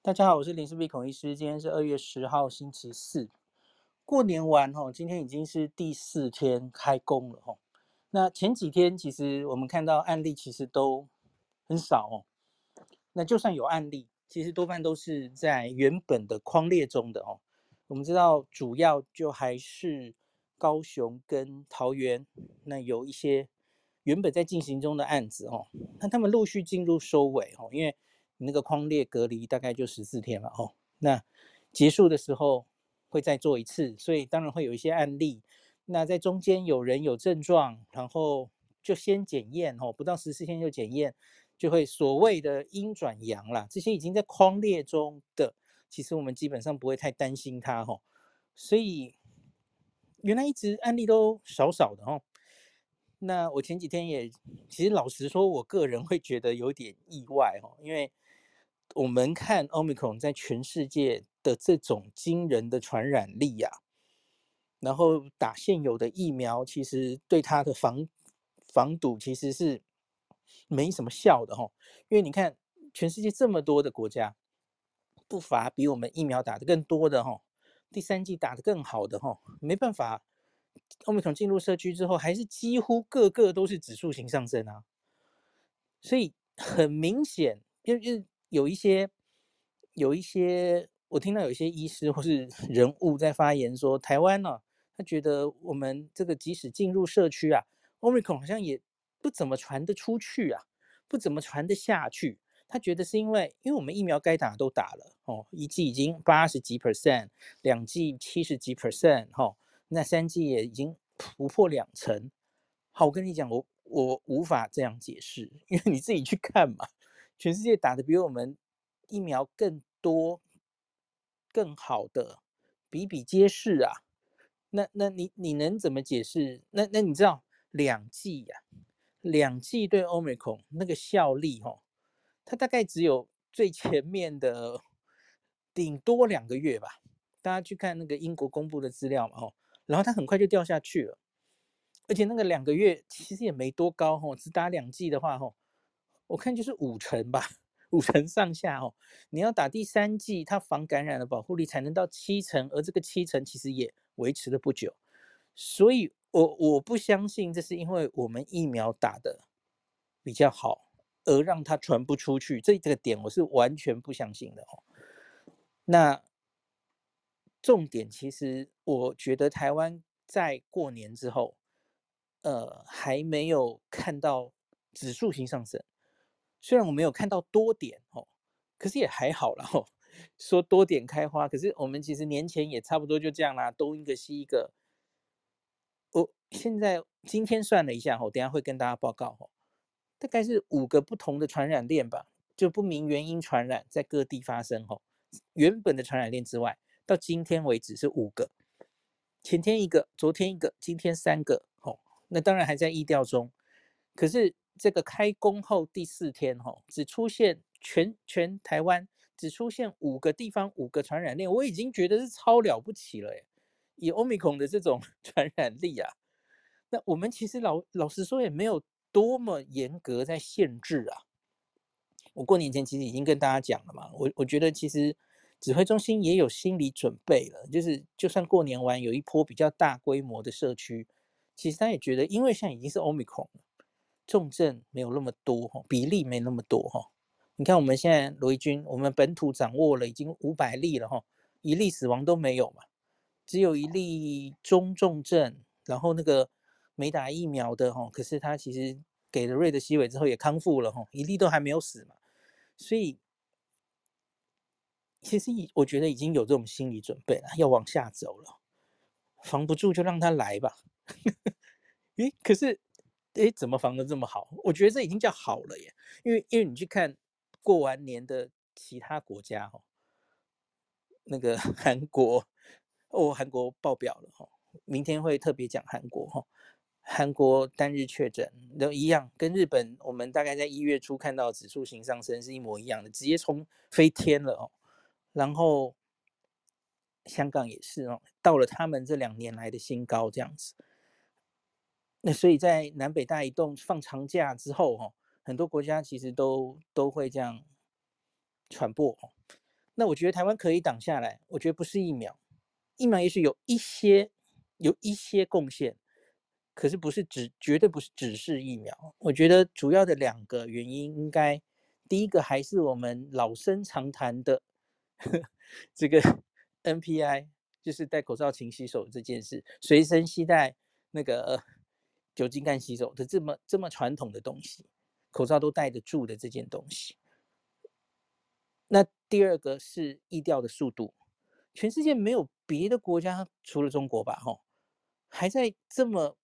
大家好，我是林氏璧孔医师。今天是二月十号，星期四。过年完哈，今天已经是第四天开工了哈。那前几天其实我们看到案例其实都很少哦。那就算有案例，其实多半都是在原本的框列中的哦。我们知道主要就还是高雄跟桃园，那有一些原本在进行中的案子哦，那他们陆续进入收尾哦，因为。那个框列隔离大概就十四天了哦，那结束的时候会再做一次，所以当然会有一些案例。那在中间有人有症状，然后就先检验哦，不到十四天就检验，就会所谓的阴转阳啦。这些已经在框列中的，其实我们基本上不会太担心它哦。所以原来一直案例都少少的哦。那我前几天也其实老实说，我个人会觉得有点意外哦，因为。我们看 Omicron 在全世界的这种惊人的传染力呀、啊，然后打现有的疫苗，其实对它的防防堵其实是没什么效的哈。因为你看全世界这么多的国家，不乏比我们疫苗打得更多的哈，第三季打得更好的哈，没办法，Omicron 进入社区之后，还是几乎个个都是指数型上升啊。所以很明显，就是。有一些，有一些，我听到有一些医师或是 人物在发言说，台湾呢、他觉得我们这个即使进入社区啊，Omicron 好像也不怎么传得出去啊，不怎么传得下去。他觉得是因为，因为我们疫苗该打都打了哦，一剂已经八十几 percent，两剂七十几 percent，哈，那三剂也已经突破两成。好，我跟你讲，我我无法这样解释，因为你自己去看嘛。全世界打的比我们疫苗更多、更好的比比皆是啊！那那你你能怎么解释？那那你知道两剂呀，两剂对 Omicron 那个效力哦，它大概只有最前面的顶多两个月吧。大家去看那个英国公布的资料嘛，哦，然后它很快就掉下去了，而且那个两个月其实也没多高哦，只打两剂的话哦。我看就是五成吧，五成上下哦。你要打第三剂，它防感染的保护力才能到七成，而这个七成其实也维持了不久。所以我我不相信这是因为我们疫苗打的比较好，而让它传不出去。这这个点我是完全不相信的哦。那重点其实我觉得台湾在过年之后，呃，还没有看到指数型上升。虽然我没有看到多点哦，可是也还好啦哦。说多点开花，可是我们其实年前也差不多就这样啦，东一个西一个。我现在今天算了一下哦，等下会跟大家报告哦，大概是五个不同的传染链吧，就不明原因传染在各地发生哦。原本的传染链之外，到今天为止是五个，前天一个，昨天一个，今天三个哦。那当然还在疫调中，可是。这个开工后第四天，哈，只出现全全台湾只出现五个地方五个传染链，我已经觉得是超了不起了，以 Omicron 的这种 传染力啊，那我们其实老老实说也没有多么严格在限制啊。我过年前其实已经跟大家讲了嘛，我我觉得其实指挥中心也有心理准备了，就是就算过年完有一波比较大规模的社区，其实他也觉得，因为现在已经是 Omicron 了。重症没有那么多，比例没那么多哈。你看我们现在罗一军，我们本土掌握了已经五百例了哈，一例死亡都没有嘛，只有一例中重症，然后那个没打疫苗的哈，可是他其实给了瑞德西韦之后也康复了哈，一例都还没有死嘛，所以其实我觉得已经有这种心理准备了，要往下走了，防不住就让他来吧。诶，可是。哎，怎么防得这么好？我觉得这已经叫好了耶，因为因为你去看过完年的其他国家哈，那个 韩国哦，韩国爆表了哈，明天会特别讲韩国哈，韩国单日确诊都一样，跟日本我们大概在一月初看到指数型上升是一模一样的，直接冲飞天了哦。然后香港也是哦，到了他们这两年来的新高这样子。那所以在南北大移动放长假之后，哈，很多国家其实都都会这样传播。那我觉得台湾可以挡下来，我觉得不是疫苗，疫苗也许有一些有一些贡献，可是不是只绝对不是只是疫苗。我觉得主要的两个原因，应该第一个还是我们老生常谈的呵 这个 NPI，就是戴口罩、勤洗手这件事，随身携带那个酒精干洗手的这么这么传统的东西，口罩都戴得住的这件东西。那第二个是疫调的速度，全世界没有别的国家除了中国吧？吼，还在这么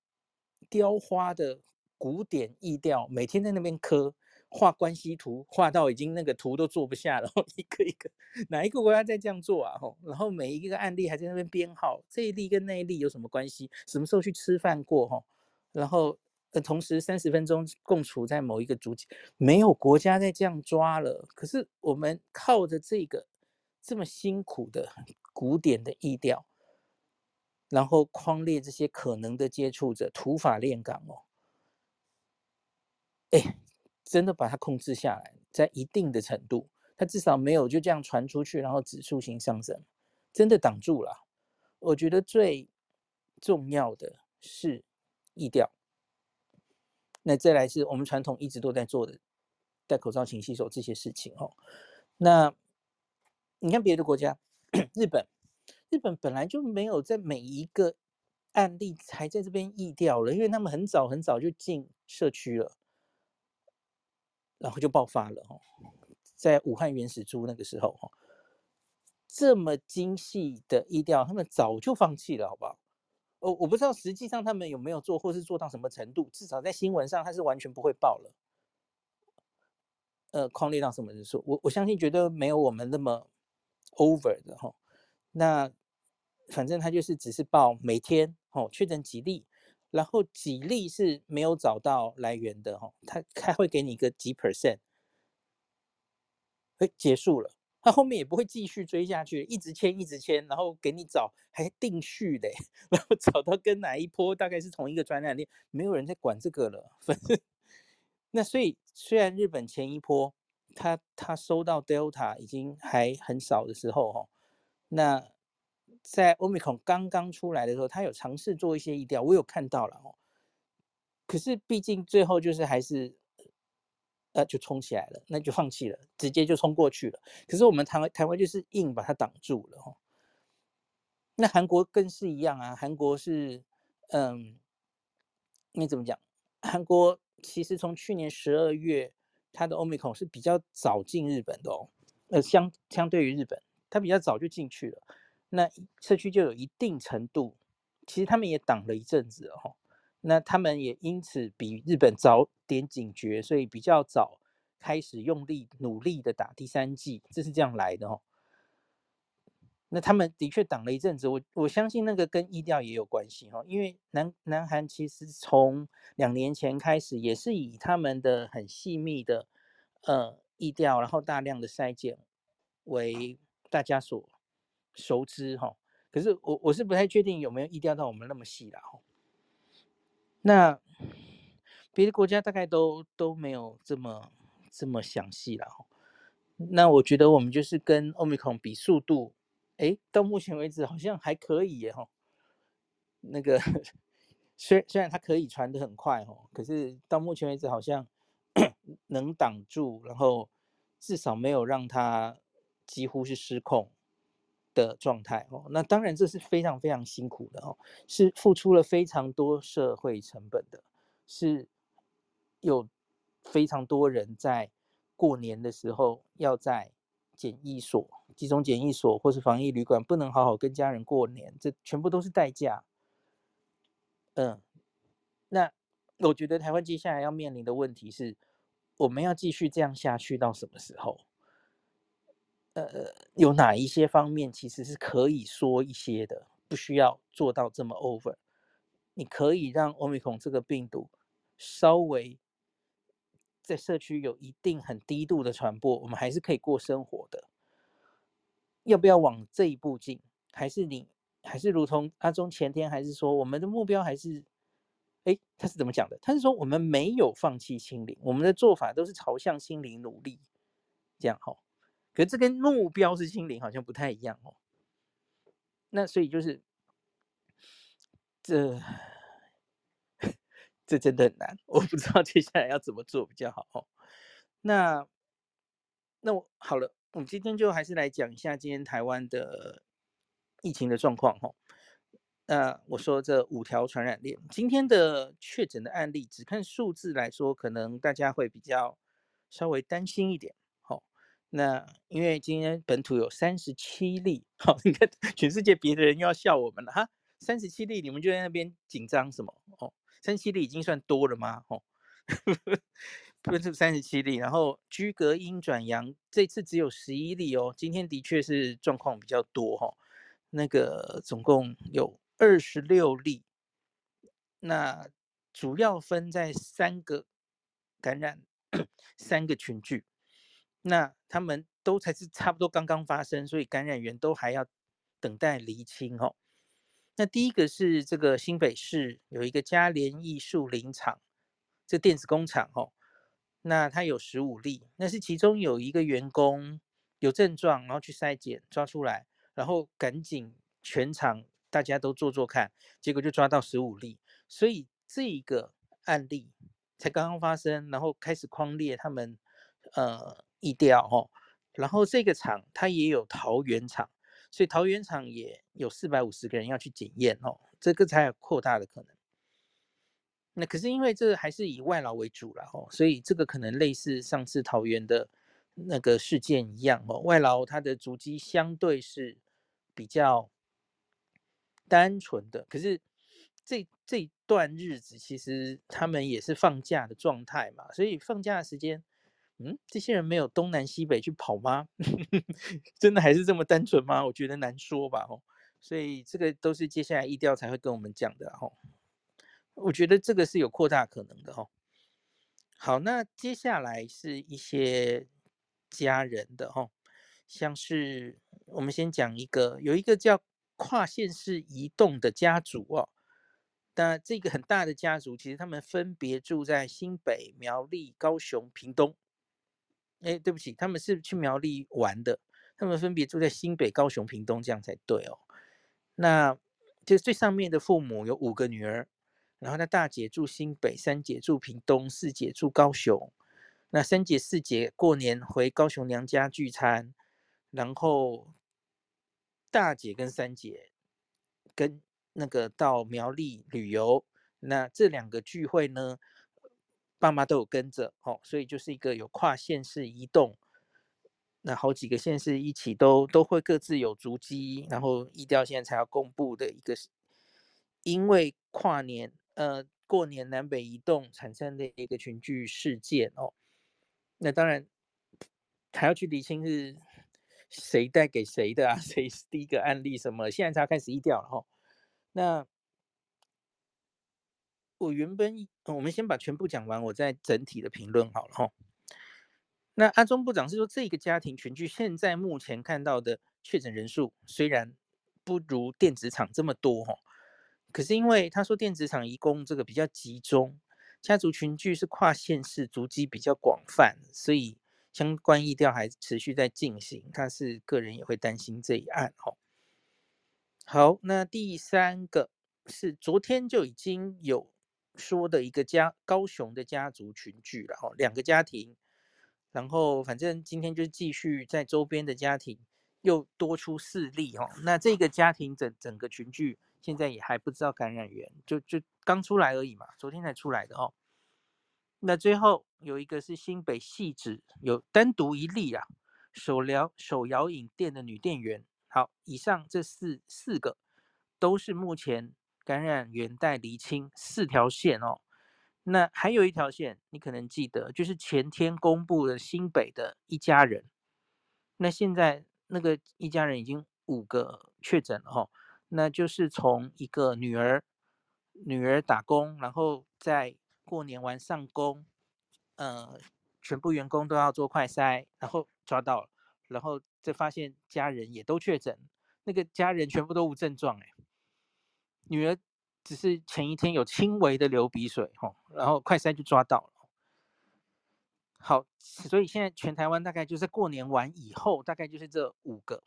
雕花的古典疫调，每天在那边刻画关系图，画到已经那个图都做不下了，一个一个，哪一个国家在这样做啊？吼，然后每一个案例还在那边编号，这一例跟那一例有什么关系？什么时候去吃饭过？吼，然后呃。同时三十分钟共处在某一个主体，没有国家在这样抓了。可是我们靠着这个这么辛苦的古典的疫调，然后框列这些可能的接触者，土法炼钢哦，哎，真的把它控制下来，在一定的程度，它至少没有就这样传出去，然后指数型上升，真的挡住了。我觉得最重要的是意调。那再来是我们传统一直都在做的，戴口罩、勤洗手这些事情哦。那你看别的国家，日本，日本本来就没有在每一个案例还在这边疫调了，因为他们很早很早就进社区了，然后就爆发了哦，在武汉原始株那个时候哦，这么精细的疫调，他们早就放弃了，好不好？我我不知道实际上他们有没有做，或是做到什么程度。至少在新闻上，他是完全不会报了。呃，匡列到什么人数？我我相信绝对没有我们那么 over 的哈。那反正他就是只是报每天哦确诊几例，然后几例是没有找到来源的哈。他他会给你一个几 percent，哎，结束了。他后面也不会继续追下去，一直签一直签，然后给你找还定序嘞，然后找到跟哪一波大概是同一个传染链，没有人在管这个了。反正那所以虽然日本前一波他他收到 Delta 已经还很少的时候哈，那在 Omicron 刚刚出来的时候，他有尝试做一些疫调，我有看到了哦。可是毕竟最后就是还是。呃，就冲起来了，那就放弃了，直接就冲过去了。可是我们台湾台湾就是硬把它挡住了哈。那韩国更是一样啊，韩国是，嗯，你怎么讲？韩国其实从去年十二月，它的 Omicron 是比较早进日本的哦。呃，相相对于日本，它比较早就进去了，那社区就有一定程度，其实他们也挡了一阵子哦。那他们也因此比日本早点警觉，所以比较早开始用力努力的打第三剂，这是这样来的哦。那他们的确挡了一阵子，我我相信那个跟疫调也有关系哈，因为南南韩其实从两年前开始也是以他们的很细密的呃疫调，然后大量的筛检为大家所熟知哈。可是我我是不太确定有没有疫调到我们那么细了哈。那别的国家大概都都没有这么这么详细了。那我觉得我们就是跟 Omicron 比速度，哎，到目前为止好像还可以耶哈。那个 虽虽然它可以传得很快哈，可是到目前为止好像 能挡住，然后至少没有让它几乎是失控的状态哦，那当然这是非常非常辛苦的哦，是付出了非常多社会成本的，是有非常多人在过年的时候要在检疫所、集中检疫所或是防疫旅馆不能好好跟家人过年，这全部都是代价。嗯，那我觉得台湾接下来要面临的问题是，我们要继续这样下去到什么时候？呃，有哪一些方面其实是可以说一些的，不需要做到这么 over。你可以让 Omicron 这个病毒稍微在社区有一定很低度的传播，我们还是可以过生活的。要不要往这一步进？还是你还是如同阿中前天还是说，我们的目标还是，哎，他是怎么讲的？他是说我们没有放弃清零，我们的做法都是朝向清零努力，这样哈。可这跟目标是清零好像不太一样哦。那所以就是这这真的很难，我不知道接下来要怎么做比较好哦。那那我好了，我们今天就还是来讲一下今天台湾的疫情的状况哦。那我说这五条传染链，今天的确诊的案例，只看数字来说，可能大家会比较稍微担心一点。那因为今天本土有三十七例，好，你看全世界别的人又要笑我们了哈，三十七例，你们就在那边紧张什么？哦，三十七例已经算多了吗？哦，不是三十七例，然后居隔阴转阳，这次只有十一例哦，今天的确是状况比较多哈，那个总共有。二十六例，那主要分在三个感染，三个群聚，那他们都才是差不多刚刚发生，所以感染源都还要等待厘清哦。那第一个是这个新北市有一个嘉联艺术林场，这电子工厂哦，那它有十五例，那是其中有一个员工有症状，然后去筛检抓出来，然后赶紧全厂。大家都做做看，结果就抓到十五例，所以这个案例才刚刚发生，然后开始框列他们呃意调哦，然后这个厂它也有桃园厂，所以桃园厂也有四百五十个人要去检验哦，这个才有扩大的可能。那可是因为这还是以外劳为主了哦，所以这个可能类似上次桃园的那个事件一样哦，外劳它的足迹相对是比较。单纯的，可是这这段日子其实他们也是放假的状态嘛，所以放假的时间，嗯，这些人没有东南西北去跑吗？真的还是这么单纯吗？我觉得难说吧，哦，所以这个都是接下来疫调才会跟我们讲的，哦，我觉得这个是有扩大可能的，哦，好，那接下来是一些家人的，哦，像是我们先讲一个，有一个叫。跨县市移动的家族哦，那这个很大的家族，其实他们分别住在新北、苗栗、高雄、屏东。哎，对不起，他们是去苗栗玩的，他们分别住在新北、高雄、屏东，这样才对哦。那就最上面的父母有五个女儿，然后那大姐住新北，三姐住屏东，四姐住高雄。那三姐、四姐过年回高雄娘家聚餐，然后。大姐跟三姐跟那个到苗栗旅游，那这两个聚会呢，爸妈都有跟着哦，所以就是一个有跨县市移动，那好几个县市一起都都会各自有足迹，然后疫调现在才要公布的一个，因为跨年呃过年南北移动产生的一个群聚事件哦，那当然还要去厘清是。谁带给谁的啊？谁是第一个案例什么？现在才开始疫调了哈。那我原本我们先把全部讲完，我再整体的评论好了哈。那阿中部长是说，这个家庭群聚现在目前看到的确诊人数虽然不如电子厂这么多哈，可是因为他说电子厂移工这个比较集中，家族群聚是跨县市，足迹比较广泛，所以。相关疫调还持续在进行，他是个人也会担心这一案哦。好，那第三个是昨天就已经有说的一个家高雄的家族群聚然后，两个家庭，然后反正今天就继续在周边的家庭又多出四例哈，那这个家庭整整个群聚现在也还不知道感染源，就就刚出来而已嘛，昨天才出来的哦。那最后有一个是新北汐止有单独一例啊，手疗手摇饮店的女店员。好，以上这四四个都是目前感染源带厘清四条线哦。那还有一条线，你可能记得，就是前天公布的新北的一家人。那现在那个一家人已经五个确诊了哦，那就是从一个女儿女儿打工，然后在。过年完上工，呃，全部员工都要做快筛，然后抓到，然后再发现家人也都确诊，那个家人全部都无症状，哎，女儿只是前一天有轻微的流鼻水，吼，然后快筛就抓到了。好，所以现在全台湾大概就是过年完以后，大概就是这五个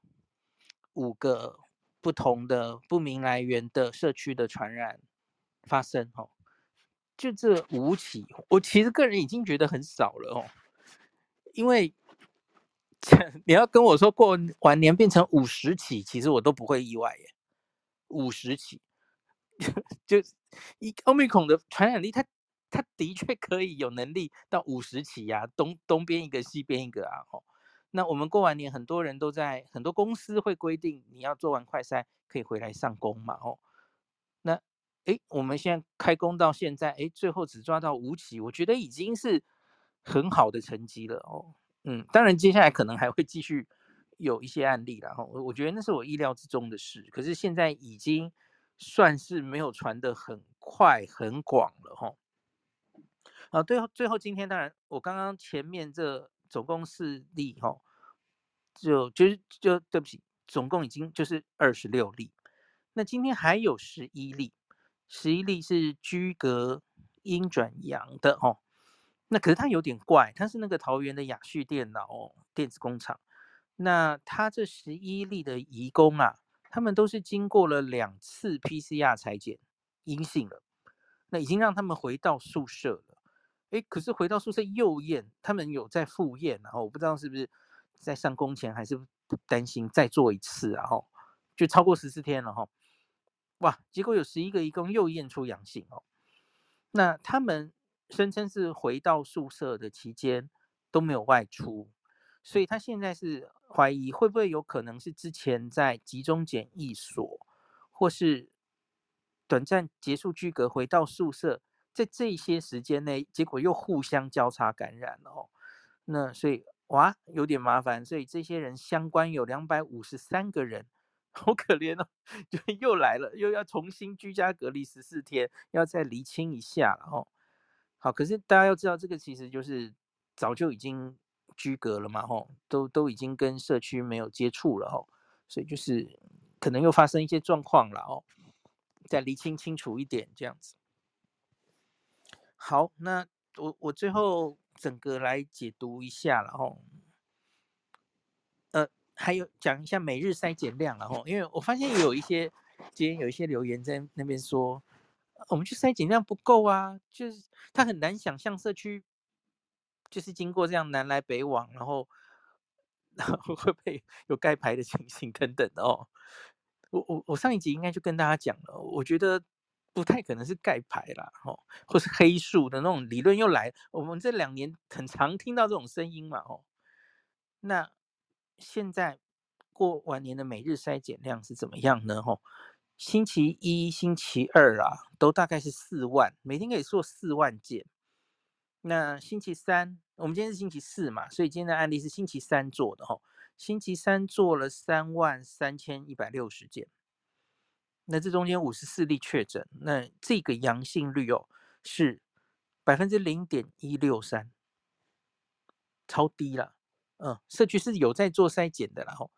五个不同的不明来源的社区的传染发生哦，就这五起，我其实个人已经觉得很少了哦，因为 你要跟我说过完年变成五十起，其实我都不会意外耶，五十起就一欧米孔的传染力它。它的确可以有能力到五十起呀、啊，东东边一个，西边一个啊，吼。那我们过完年，很多人都在，很多公司会规定你要做完快筛可以回来上工嘛，吼。那，诶，我们现在开工到现在，诶，最后只抓到五起，我觉得已经是很好的成绩了哦。嗯，当然接下来可能还会继续有一些案例了，吼。我我觉得那是我意料之中的事，可是现在已经算是没有传的很快很广了，吼。啊，最后最后今天当然，我刚刚前面这总共四例哈，就就是就对不起，总共已经就是二十六例。那今天还有十一例，十一例是居隔阴转阳的哦。那可是它有点怪，它是那个桃园的雅旭电脑电子工厂。那它这十一例的移工啊，他们都是经过了两次 PCR 裁剪阴性了，那已经让他们回到宿舍了。哎，可是回到宿舍又验，他们有在复验，然后我不知道是不是在上工前还是担心再做一次，然后就超过十四天了哈，哇，结果有十一个移工又验出阳性哦，那他们声称是回到宿舍的期间都没有外出，所以他现在是怀疑会不会有可能是之前在集中检疫所或是短暂结束居隔回到宿舍。在这些时间内，结果又互相交叉感染了哦，那所以哇，有点麻烦，所以这些人相关有两百五十三个人，好可怜哦，就又来了，又要重新居家隔离十四天，要再厘清一下了哦。好，可是大家要知道，这个其实就是早就已经居隔了嘛，吼，都都已经跟社区没有接触了吼，所以就是可能又发生一些状况了哦，再厘清清楚一点这样子。好，那我我最后整个来解读一下了吼，呃，还有讲一下每日筛检量了吼，因为我发现有一些今天有一些留言在那边说，我们去筛检量不够啊，就是他很难想象社区就是经过这样南来北往，然后 然后会被有盖牌的情形等等的哦。我我我上一集应该就跟大家讲了，我觉得。不太可能是盖牌啦，哦，或是黑数的那种理论又来。我们这两年很常听到这种声音嘛，吼。那现在过完年的每日筛检量是怎么样呢？吼，星期一、星期二啊，都大概是四万，每天可以做四万件。那星期三，我们今天是星期四嘛，所以今天的案例是星期三做的，吼，星期三做了三万三千一百六十件。那这中间五十四例确诊，那这个阳性率哦是百分之零点一六三，超低了。嗯，社区是有在做筛检的啦吼。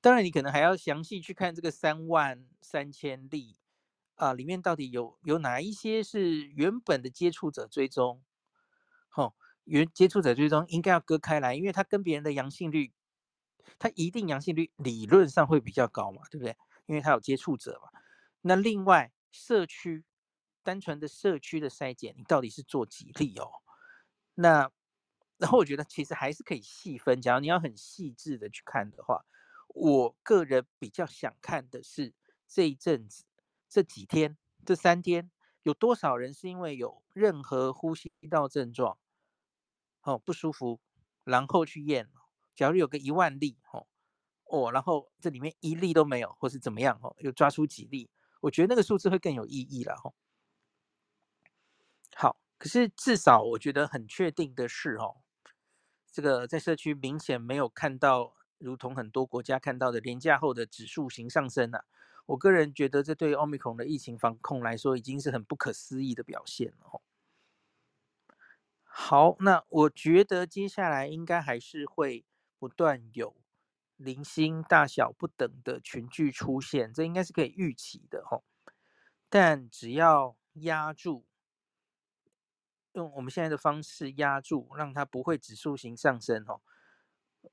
当然，你可能还要详细去看这个三万三千例啊，里面到底有有哪一些是原本的接触者追踪？原接触者追踪应该要割开来，因为他跟别人的阳性率，他一定阳性率理论上会比较高嘛，对不对？因为他有接触者嘛。那另外，社区单纯的社区的筛检，你到底是做几例哦？那然后我觉得其实还是可以细分，假如你要很细致的去看的话，我个人比较想看的是这一阵子这几天这三天有多少人是因为有任何呼吸道症状，哦不舒服，然后去验，假如有个一万例，哦哦，然后这里面一例都没有，或是怎么样，哦，又抓出几例。我觉得那个数字会更有意义了哈。好，可是至少我觉得很确定的是哦，这个在社区明显没有看到，如同很多国家看到的廉价后的指数型上升啊。我个人觉得这对 Omicron 的疫情防控来说已经是很不可思议的表现了哦。好，那我觉得接下来应该还是会不断有。零星大小不等的群聚出现，这应该是可以预期的吼。但只要压住，用我们现在的方式压住，让它不会指数型上升哦，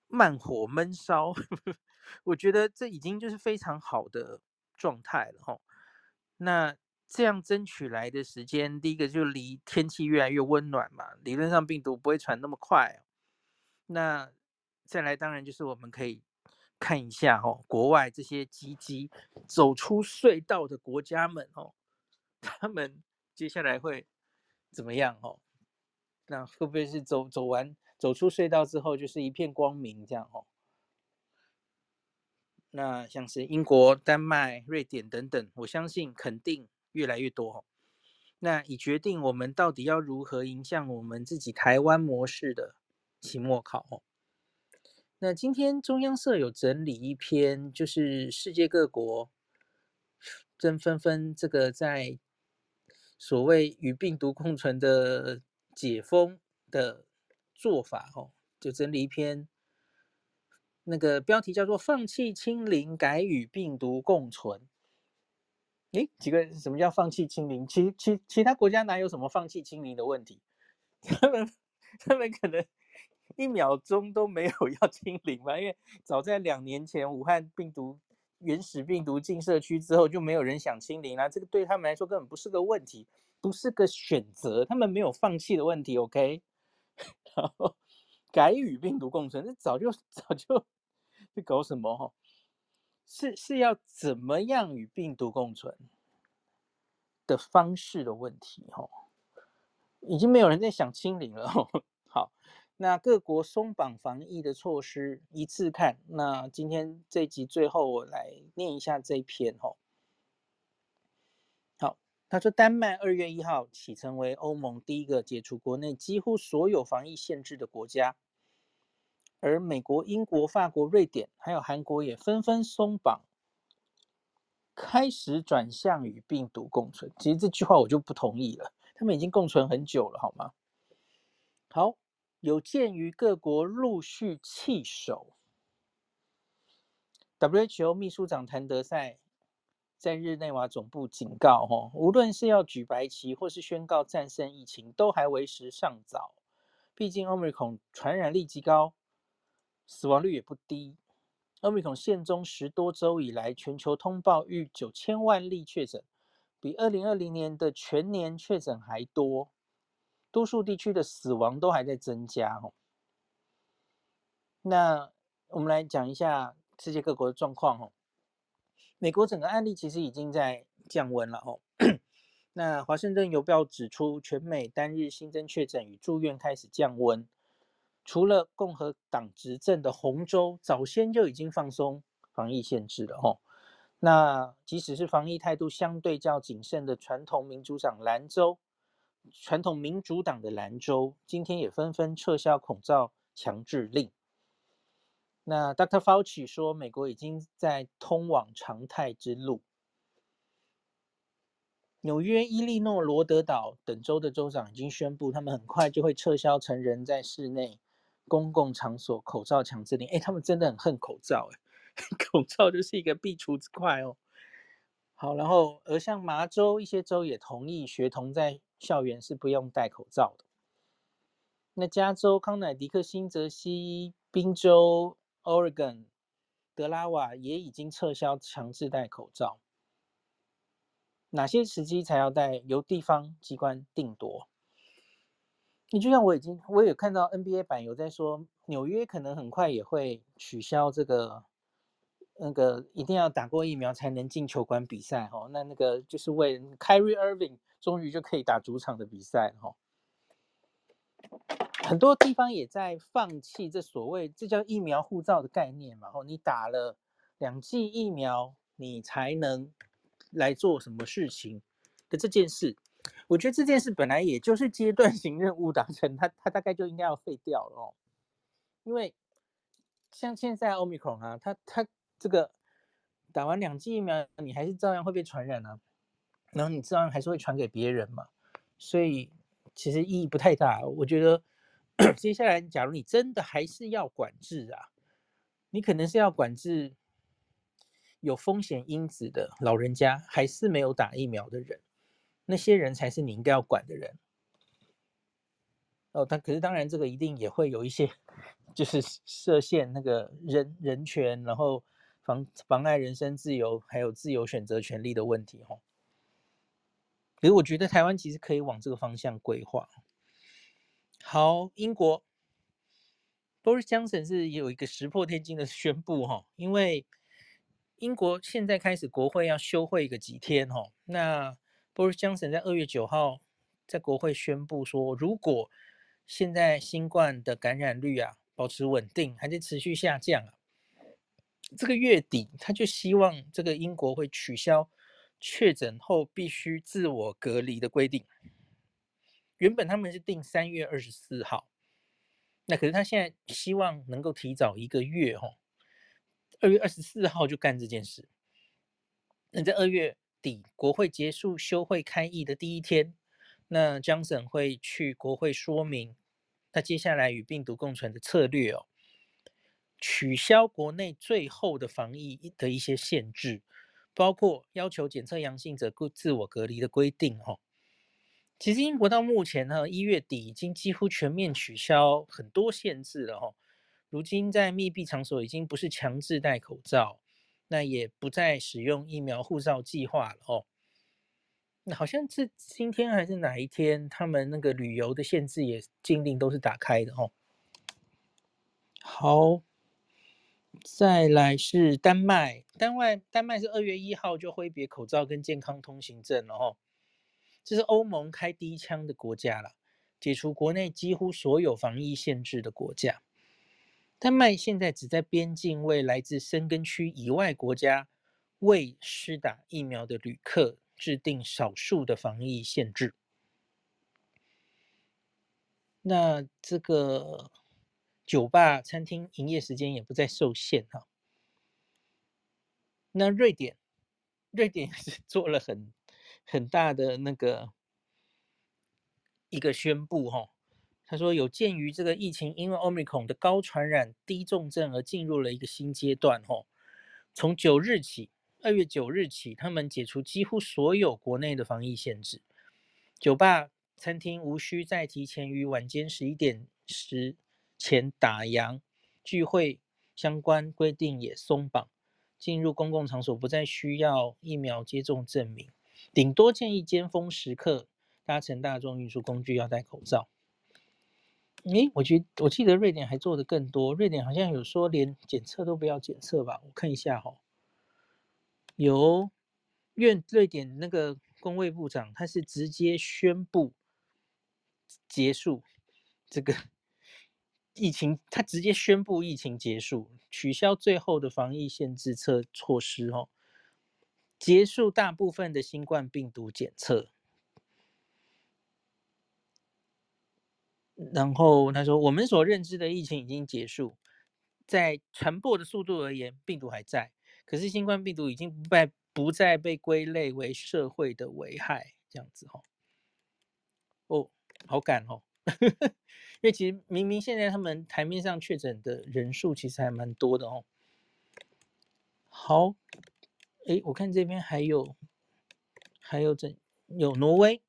慢火闷烧，我觉得这已经就是非常好的状态了哈。那这样争取来的时间，第一个就离天气越来越温暖嘛，理论上病毒不会传那么快。那再来，当然就是我们可以看一下哦，国外这些积极走出隧道的国家们哦，他们接下来会怎么样哦？那会不会是走走完走出隧道之后就是一片光明这样哦？那像是英国、丹麦、瑞典等等，我相信肯定越来越多。那以决定我们到底要如何迎向我们自己台湾模式的期末考哦。那今天中央社有整理一篇，就是世界各国正纷纷这个在所谓与病毒共存的解封的做法哦，就整理一篇，那个标题叫做“放弃清零，改与病毒共存”。诶，几个什么叫放弃清零？其其其他国家哪有什么放弃清零的问题？他们他们可能。一秒钟都没有要清零嘛？因为早在两年前，武汉病毒原始病毒进社区之后，就没有人想清零了。这个对他们来说根本不是个问题，不是个选择，他们没有放弃的问题。OK，然后改与病毒共存，那早就早就 在搞什么？哈，是是要怎么样与病毒共存的方式的问题？哈，已经没有人在想清零了。好。那各国松绑防疫的措施一次看。那今天这集最后我来念一下这一篇哦。好，他说丹麦二月一号起成为欧盟第一个解除国内几乎所有防疫限制的国家，而美国、英国、法国、瑞典还有韩国也纷纷松绑，开始转向与病毒共存。其实这句话我就不同意了，他们已经共存很久了，好吗？好。有鉴于各国陆续弃守，WHO 秘书长谭德赛在日内瓦总部警告：吼，无论是要举白旗或是宣告战胜疫情，都还为时尚早。毕竟 Omicron 传染力极高，死亡率也不低。奥密克戎现踪十多周以来，全球通报逾九千万例确诊，比二零二零年的全年确诊还多。多数地区的死亡都还在增加哦。那我们来讲一下世界各国的状况哦。美国整个案例其实已经在降温了哦。那华盛顿邮报指出，全美单日新增确诊与住院开始降温。除了共和党执政的红州早先就已经放松防疫限制了哦。那即使是防疫态度相对较谨慎的传统民主党兰州。传统民主党的兰州今天也纷纷撤销口罩强制令。那 Dr. Fauci 说，美国已经在通往常态之路。纽约、伊利诺、罗德岛等州的州长已经宣布，他们很快就会撤销成人在室内公共场所口罩强制令。哎，他们真的很恨口罩，口罩就是一个必除之快哦。好，然后而像麻州一些州也同意学童在校园是不用戴口罩的。那加州、康乃狄克、新泽西、宾州、Oregon、德拉瓦也已经撤销强制戴口罩。哪些时机才要戴，由地方机关定夺。你就像我已经，我有看到 NBA 版有在说，纽约可能很快也会取消这个，那个一定要打过疫苗才能进球馆比赛哦。那那个就是为 Kyrie Irving。终于就可以打主场的比赛了哈，很多地方也在放弃这所谓这叫疫苗护照的概念嘛，你打了两剂疫苗，你才能来做什么事情的这件事，我觉得这件事本来也就是阶段性任务达成，它它大概就应该要废掉了哦，因为像现在 Omicron 啊，它它这个打完两剂疫苗，你还是照样会被传染啊。然后你照样还是会传给别人嘛，所以其实意义不太大。我觉得 接下来，假如你真的还是要管制啊，你可能是要管制有风险因子的老人家，还是没有打疫苗的人，那些人才是你应该要管的人。哦，但可是当然这个一定也会有一些，就是设限那个人人权，然后妨妨碍人身自由，还有自由选择权利的问题哈。可是我觉得台湾其实可以往这个方向规划。好，英国，Boris Johnson 是有一个石破天惊的宣布哈，因为英国现在开始国会要休会一个几天哈，那 Boris Johnson 在二月九号在国会宣布说，如果现在新冠的感染率啊保持稳定，还在持续下降啊，这个月底他就希望这个英国会取消确诊后必须自我隔离的规定。原本他们是定三月二十四号，那可是他现在希望能够提早一个月哦，二月二十四号就干这件事。那在二月底国会结束休会开议的第一天。那 Johnson 会去国会说明他接下来与病毒共存的策略哦，取消国内最后的防疫的一些限制，包括要求检测阳性者自我隔离的规定哦。其实英国到目前呢，一月底已经几乎全面取消很多限制了哦。如今在密闭场所已经不是强制戴口罩，那也不再使用疫苗护照计划了哦。好像是今天还是哪一天，他们那个旅游的限制也禁令都是打开的哦。好，再来是丹麦，丹麦丹麦是二月一号就挥别口罩跟健康通行证了哦。这是欧盟开第一枪的国家了，解除国内几乎所有防疫限制的国家。丹麦现在只在边境为来自申根区以外国家未施打疫苗的旅客。制定少数的防疫限制，那这个酒吧、餐厅营业时间也不再受限哈。那瑞典，瑞典 是做了很很大的那个一个宣布哈。他说，有鉴于这个疫情因为 Omicron 的高传染、低重症而进入了一个新阶段吼，从九日起。二月九日起，他们解除几乎所有国内的防疫限制，酒吧、餐厅无需再提前于晚间十一点时前打烊，聚会相关规定也松绑，进入公共场所不再需要疫苗接种证明，顶多建议尖峰时刻搭乘大众运输工具要戴口罩。诶，我觉我记得瑞典还做的更多，瑞典好像有说连检测都不要检测吧？我看一下哈、哦。由院瑞典那个公卫部长，他是直接宣布结束这个疫情，他直接宣布疫情结束，取消最后的防疫限制策措施哦，结束大部分的新冠病毒检测，然后他说，我们所认知的疫情已经结束，在传播的速度而言，病毒还在。可是新冠病毒已经不被不再被归类为社会的危害，这样子哈。哦，好赶哦，因为其实明明现在他们台面上确诊的人数其实还蛮多的哦。好，诶，我看这边还有还有怎有挪威，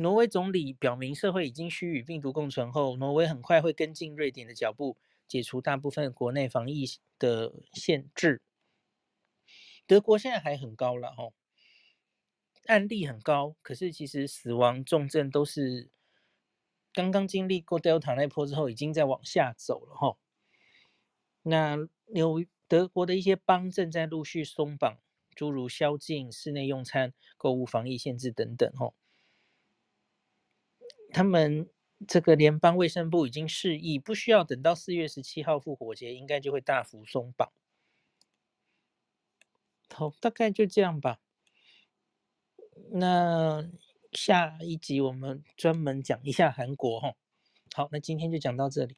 挪威总理表明社会已经需与病毒共存后，挪威很快会跟进瑞典的脚步，解除大部分国内防疫的限制。德国现在还很高了哦，案例很高，可是其实死亡重症都是刚刚经历过 Delta 那波之后，已经在往下走了哈。那有德国的一些邦正在陆续松绑，诸如宵禁、室内用餐、购物防疫限制等等哈。他们这个联邦卫生部已经示意，不需要等到四月十七号复活节，应该就会大幅松绑。好，大概就这样吧。那下一集我们专门讲一下韩国哈。好，那今天就讲到这里。